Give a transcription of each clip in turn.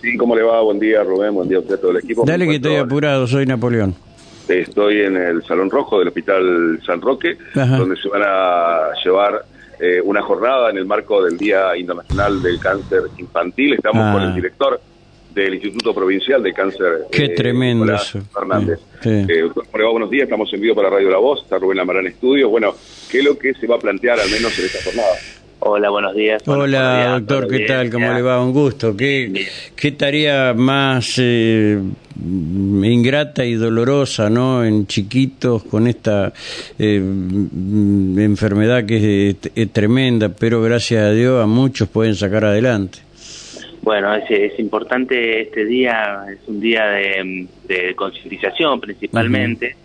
Sí, ¿cómo le va? Buen día, Rubén. Buen día a usted, todo el equipo. Dale que estoy apurado, soy Napoleón. Estoy en el Salón Rojo del Hospital San Roque, donde se van a llevar eh, una jornada en el marco del Día Internacional del Cáncer Infantil. Estamos con el ah. director del Instituto Provincial de Cáncer. Qué eh, tremendo eso. Fernández. Eh, buenos días, estamos en vivo para Radio La Voz, está Rubén Lamarán Estudio. Bueno, ¿qué es lo que se va a plantear al menos en esta jornada? Hola, buenos días. Hola, doctor, ¿qué tal? ¿Cómo le va? Un gusto. ¿Qué, qué tarea más eh, ingrata y dolorosa, ¿no? En chiquitos con esta eh, enfermedad que es, tremenda, pero gracias a Dios a muchos pueden sacar adelante. Bueno, es, es importante este día, es un día de, de concientización principalmente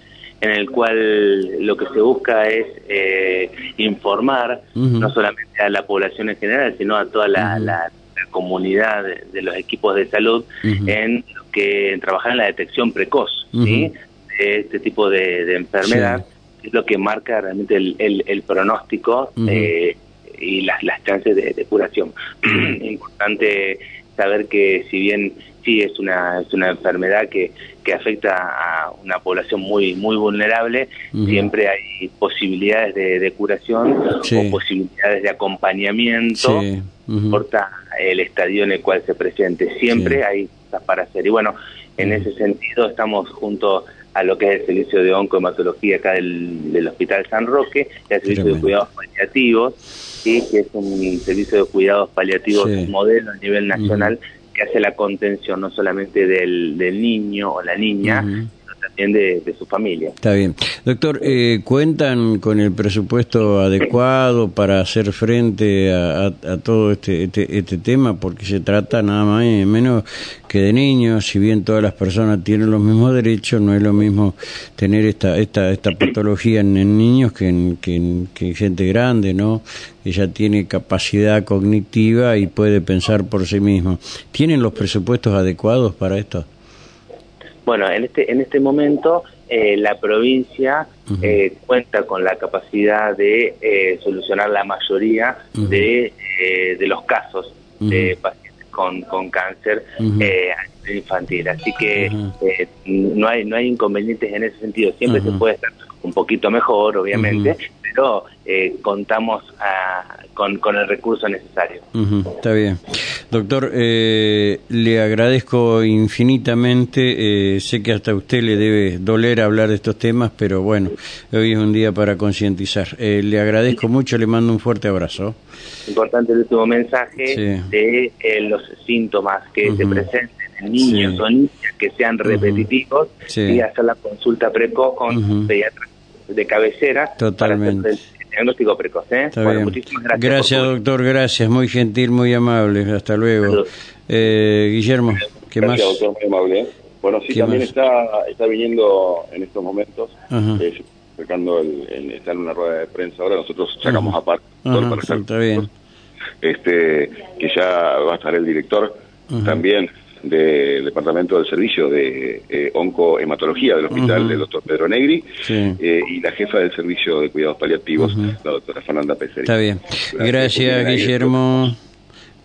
en el cual lo que se busca es eh, informar no solamente a la población en general, sino a toda la, comunidad de, los equipos de salud en que trabajar en la detección precoz de este tipo de, enfermedad, es lo que marca realmente el, pronóstico eh, y las, las chances de, curación. importante saber que si bien sí es una, es una enfermedad que, que afecta a una población muy, muy vulnerable, siempre hay posibilidades de, curación o posibilidades de acompañamiento, no importa el estadio en el cual se presente, siempre hay cosas para hacer. Y bueno, en ese sentido estamos junto a lo que es el servicio de oncohematología acá del, del Hospital San Roque, el servicio de cuidados paliativos, que es un servicio de cuidados paliativos modelo a nivel nacional que hace la contención no solamente del, del niño o la niña, también de, su familia. Está bien. Doctor, eh, ¿cuentan con el presupuesto adecuado para hacer frente a, todo este, este, este, tema? Porque se trata nada más y menos que de niños, si bien todas las personas tienen los mismos derechos, no es lo mismo tener esta, esta, esta patología en, niños que en, que en gente grande, ¿no? ella tiene capacidad cognitiva y puede pensar por sí mismo. ¿Tienen los presupuestos adecuados para esto? Bueno, en este, en este momento eh, la provincia eh, cuenta con la capacidad de eh, solucionar la mayoría de, de, los casos de pacientes con, con cáncer infantil. Así que no hay no hay inconvenientes en ese sentido. Siempre se puede estar un poquito mejor, obviamente, pero eh, contamos ah, con, con, el recurso necesario. está bien. Doctor, eh, le agradezco infinitamente. Eh, sé que hasta usted le debe doler hablar de estos temas, pero bueno, hoy es un día para concientizar. le agradezco mucho, le mando un fuerte abrazo. Importante el último mensaje de los síntomas que se presenten en niños o niñas que sean repetitivos y hacer la consulta precoz con pediatras de cabecera. Totalmente. Diagnóstico precoz. ¿eh? muchísimas gracias. Gracias, doctor, gracias. Muy gentil, muy amable. Hasta luego. Eh, Guillermo, ¿qué gracias, doctor, muy amable. ¿eh? Bueno, sí, también está, está viniendo en estos momentos, eh, sacando el, está en una rueda de prensa ahora, nosotros sacamos aparte todo para está bien. Este, que ya va a estar el director también del Departamento del Servicio de eh, Oncohematología del Hospital del Dr. Pedro Negri eh, y la jefa del Servicio de Cuidados Paliativos, la doctora Fernanda Pérez. Está bien. Gracias, Guillermo.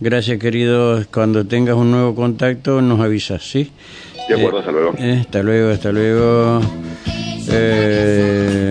Gracias, querido. Cuando tengas un nuevo contacto, nos avisas, ¿sí? De acuerdo, hasta luego. Eh, hasta luego, hasta luego. Eh,